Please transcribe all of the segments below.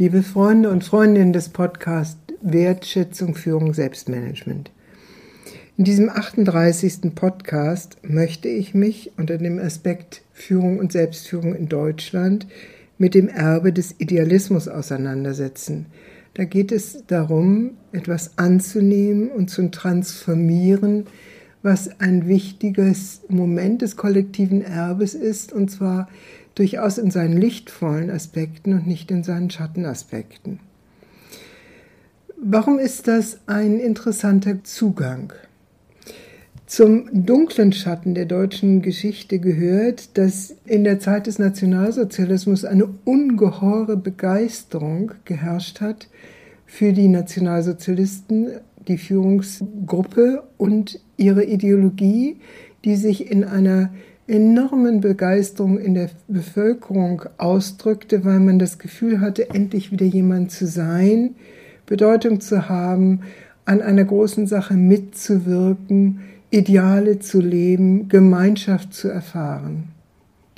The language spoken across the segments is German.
Liebe Freunde und Freundinnen des Podcasts Wertschätzung, Führung, Selbstmanagement. In diesem 38. Podcast möchte ich mich unter dem Aspekt Führung und Selbstführung in Deutschland mit dem Erbe des Idealismus auseinandersetzen. Da geht es darum, etwas anzunehmen und zu transformieren, was ein wichtiges Moment des kollektiven Erbes ist, und zwar durchaus in seinen lichtvollen Aspekten und nicht in seinen Schattenaspekten. Warum ist das ein interessanter Zugang? Zum dunklen Schatten der deutschen Geschichte gehört, dass in der Zeit des Nationalsozialismus eine ungeheure Begeisterung geherrscht hat für die Nationalsozialisten, die Führungsgruppe und ihre Ideologie, die sich in einer enormen Begeisterung in der Bevölkerung ausdrückte, weil man das Gefühl hatte, endlich wieder jemand zu sein, Bedeutung zu haben, an einer großen Sache mitzuwirken, Ideale zu leben, Gemeinschaft zu erfahren.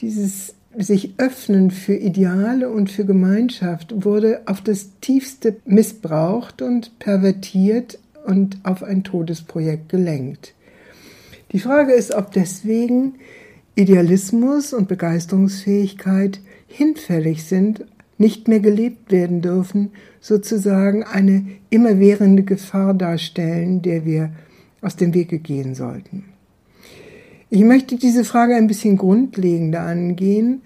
Dieses sich öffnen für Ideale und für Gemeinschaft wurde auf das tiefste missbraucht und pervertiert und auf ein Todesprojekt gelenkt. Die Frage ist, ob deswegen Idealismus und Begeisterungsfähigkeit hinfällig sind, nicht mehr gelebt werden dürfen, sozusagen eine immerwährende Gefahr darstellen, der wir aus dem Wege gehen sollten. Ich möchte diese Frage ein bisschen grundlegender angehen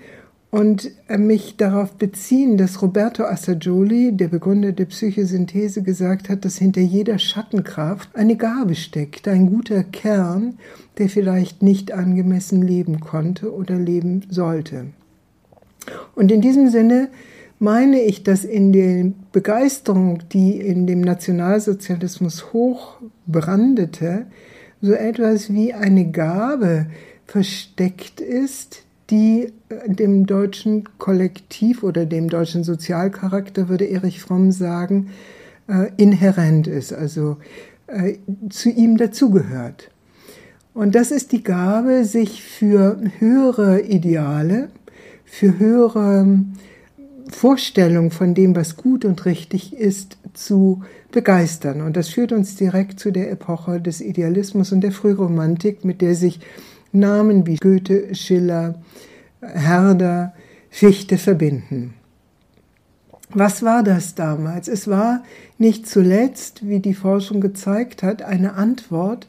und mich darauf beziehen, dass Roberto Assagioli, der Begründer der Psychosynthese, gesagt hat, dass hinter jeder Schattenkraft eine Gabe steckt, ein guter Kern, der vielleicht nicht angemessen leben konnte oder leben sollte. Und in diesem Sinne meine ich, dass in der Begeisterung, die in dem Nationalsozialismus hoch brandete, so etwas wie eine Gabe versteckt ist, die äh, dem deutschen Kollektiv oder dem deutschen Sozialcharakter, würde Erich Fromm sagen, äh, inhärent ist, also äh, zu ihm dazugehört. Und das ist die Gabe, sich für höhere Ideale, für höhere Vorstellungen von dem, was gut und richtig ist, zu begeistern. Und das führt uns direkt zu der Epoche des Idealismus und der Frühromantik, mit der sich Namen wie Goethe, Schiller, Herder, Fichte verbinden. Was war das damals? Es war nicht zuletzt, wie die Forschung gezeigt hat, eine Antwort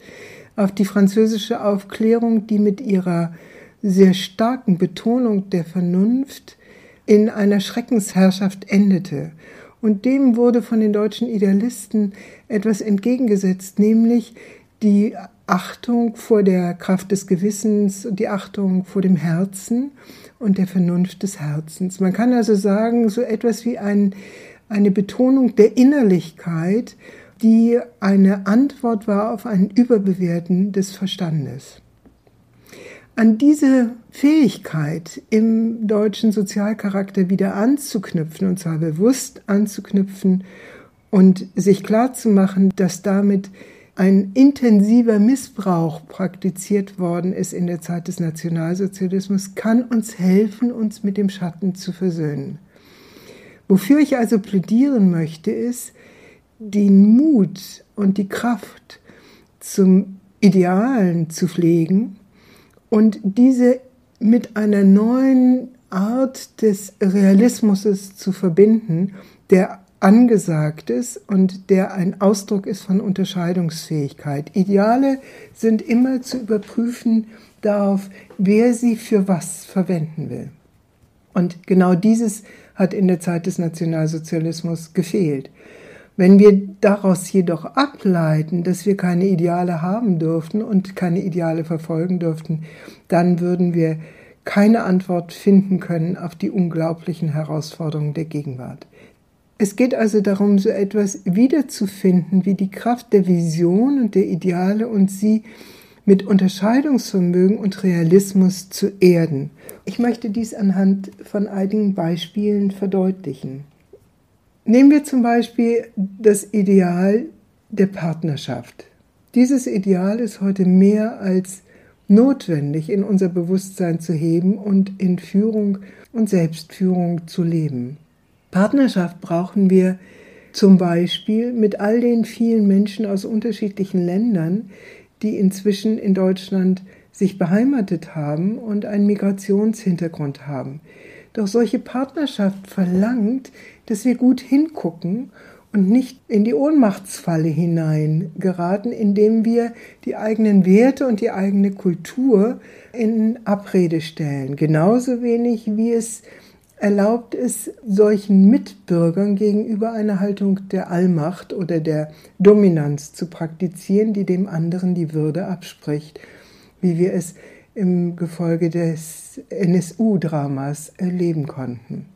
auf die französische Aufklärung, die mit ihrer sehr starken Betonung der Vernunft in einer Schreckensherrschaft endete. Und dem wurde von den deutschen Idealisten etwas entgegengesetzt, nämlich die Achtung vor der Kraft des Gewissens und die Achtung vor dem Herzen und der Vernunft des Herzens. Man kann also sagen, so etwas wie ein, eine Betonung der Innerlichkeit, die eine Antwort war auf ein Überbewerten des Verstandes. An diese Fähigkeit im deutschen Sozialcharakter wieder anzuknüpfen, und zwar bewusst anzuknüpfen und sich klarzumachen, dass damit ein intensiver Missbrauch praktiziert worden ist in der Zeit des Nationalsozialismus, kann uns helfen, uns mit dem Schatten zu versöhnen. Wofür ich also plädieren möchte, ist, den Mut und die Kraft zum Idealen zu pflegen und diese mit einer neuen Art des Realismus zu verbinden, der angesagt ist und der ein Ausdruck ist von Unterscheidungsfähigkeit. Ideale sind immer zu überprüfen darauf, wer sie für was verwenden will. Und genau dieses hat in der Zeit des Nationalsozialismus gefehlt. Wenn wir daraus jedoch ableiten, dass wir keine Ideale haben dürften und keine Ideale verfolgen dürften, dann würden wir keine Antwort finden können auf die unglaublichen Herausforderungen der Gegenwart. Es geht also darum, so etwas wiederzufinden wie die Kraft der Vision und der Ideale und sie mit Unterscheidungsvermögen und Realismus zu erden. Ich möchte dies anhand von einigen Beispielen verdeutlichen. Nehmen wir zum Beispiel das Ideal der Partnerschaft. Dieses Ideal ist heute mehr als notwendig in unser Bewusstsein zu heben und in Führung und Selbstführung zu leben. Partnerschaft brauchen wir zum Beispiel mit all den vielen Menschen aus unterschiedlichen Ländern, die inzwischen in Deutschland sich beheimatet haben und einen Migrationshintergrund haben. Doch solche Partnerschaft verlangt, dass wir gut hingucken und nicht in die Ohnmachtsfalle hinein geraten, indem wir die eigenen Werte und die eigene Kultur in Abrede stellen. Genauso wenig wie es erlaubt es solchen Mitbürgern gegenüber eine Haltung der Allmacht oder der Dominanz zu praktizieren, die dem anderen die Würde abspricht, wie wir es im Gefolge des NSU-Dramas erleben konnten.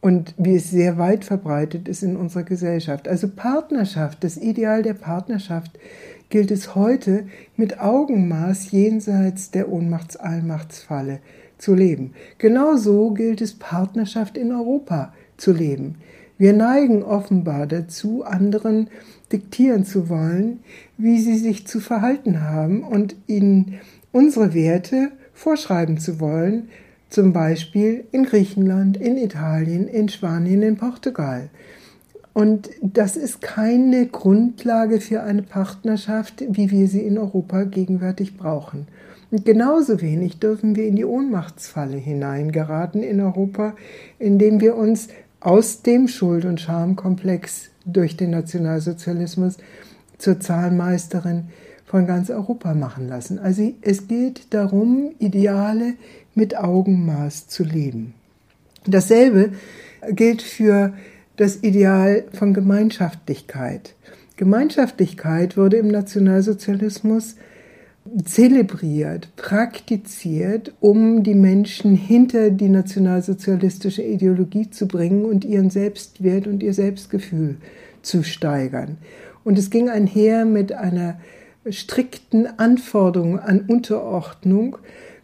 Und wie es sehr weit verbreitet ist in unserer Gesellschaft. Also Partnerschaft, das Ideal der Partnerschaft gilt es heute mit Augenmaß jenseits der Ohnmachts-Allmachtsfalle zu leben. Genauso gilt es, Partnerschaft in Europa zu leben. Wir neigen offenbar dazu, anderen diktieren zu wollen, wie sie sich zu verhalten haben und ihnen unsere Werte vorschreiben zu wollen, zum Beispiel in Griechenland, in Italien, in Spanien, in Portugal. Und das ist keine Grundlage für eine Partnerschaft, wie wir sie in Europa gegenwärtig brauchen. Und genauso wenig dürfen wir in die Ohnmachtsfalle hineingeraten in Europa, indem wir uns aus dem Schuld- und Schamkomplex durch den Nationalsozialismus zur Zahlmeisterin von ganz Europa machen lassen. Also es geht darum, Ideale mit Augenmaß zu leben. Dasselbe gilt für das Ideal von Gemeinschaftlichkeit. Gemeinschaftlichkeit wurde im Nationalsozialismus zelebriert, praktiziert, um die Menschen hinter die nationalsozialistische Ideologie zu bringen und ihren Selbstwert und ihr Selbstgefühl zu steigern. Und es ging einher mit einer strikten Anforderung an Unterordnung,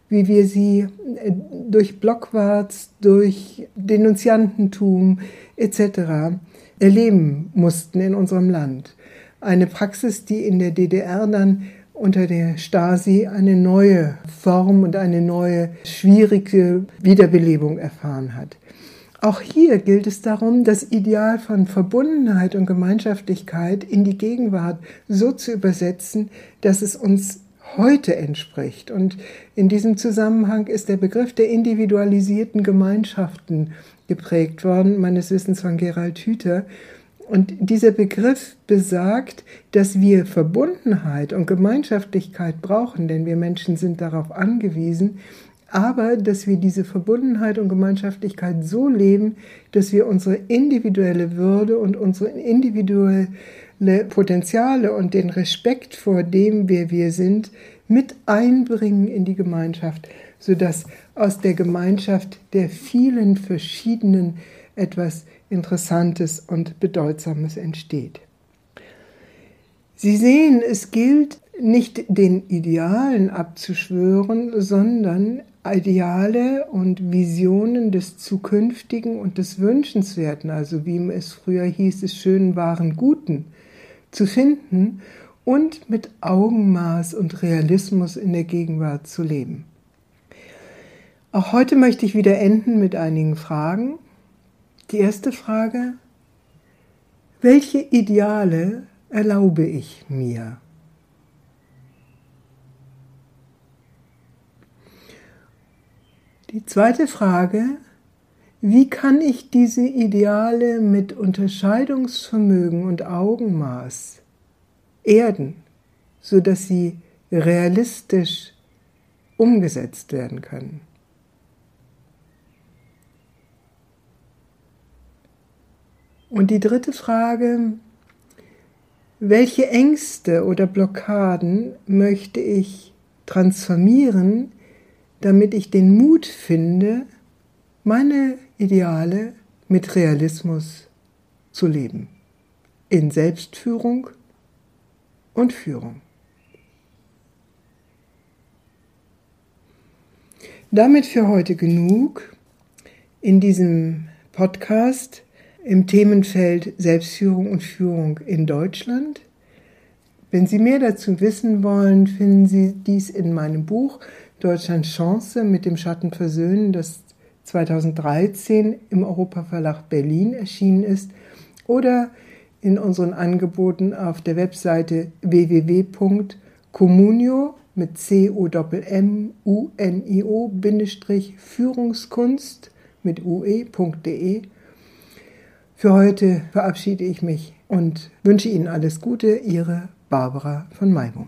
wie wir sie äh, durch Blockwarts, durch Denunziantentum etc. erleben mussten in unserem Land. Eine Praxis, die in der DDR dann unter der Stasi eine neue Form und eine neue schwierige Wiederbelebung erfahren hat. Auch hier gilt es darum, das Ideal von Verbundenheit und Gemeinschaftlichkeit in die Gegenwart so zu übersetzen, dass es uns heute entspricht. Und in diesem Zusammenhang ist der Begriff der individualisierten Gemeinschaften geprägt worden, meines Wissens von Gerald Hüther, und dieser Begriff besagt, dass wir Verbundenheit und Gemeinschaftlichkeit brauchen, denn wir Menschen sind darauf angewiesen, aber dass wir diese Verbundenheit und Gemeinschaftlichkeit so leben, dass wir unsere individuelle Würde und unsere individuelle Potenziale und den Respekt vor dem, wer wir sind, mit einbringen in die Gemeinschaft, sodass aus der Gemeinschaft der vielen verschiedenen etwas Interessantes und Bedeutsames entsteht. Sie sehen, es gilt nicht den Idealen abzuschwören, sondern Ideale und Visionen des Zukünftigen und des Wünschenswerten, also wie es früher hieß, des schönen, wahren, guten, zu finden und mit Augenmaß und Realismus in der Gegenwart zu leben. Auch heute möchte ich wieder enden mit einigen Fragen. Die erste Frage, welche Ideale erlaube ich mir? Die zweite Frage, wie kann ich diese Ideale mit Unterscheidungsvermögen und Augenmaß erden, sodass sie realistisch umgesetzt werden können? Und die dritte Frage, welche Ängste oder Blockaden möchte ich transformieren, damit ich den Mut finde, meine Ideale mit Realismus zu leben, in Selbstführung und Führung. Damit für heute genug in diesem Podcast im Themenfeld Selbstführung und Führung in Deutschland. Wenn Sie mehr dazu wissen wollen, finden Sie dies in meinem Buch Deutschland Chance mit dem Schatten versöhnen, das 2013 im Europaverlag Berlin erschienen ist oder in unseren Angeboten auf der Webseite www.communio mit c o m u n i o Führungskunst mit ue.de. Für heute verabschiede ich mich und wünsche Ihnen alles Gute, Ihre Barbara von Maibum.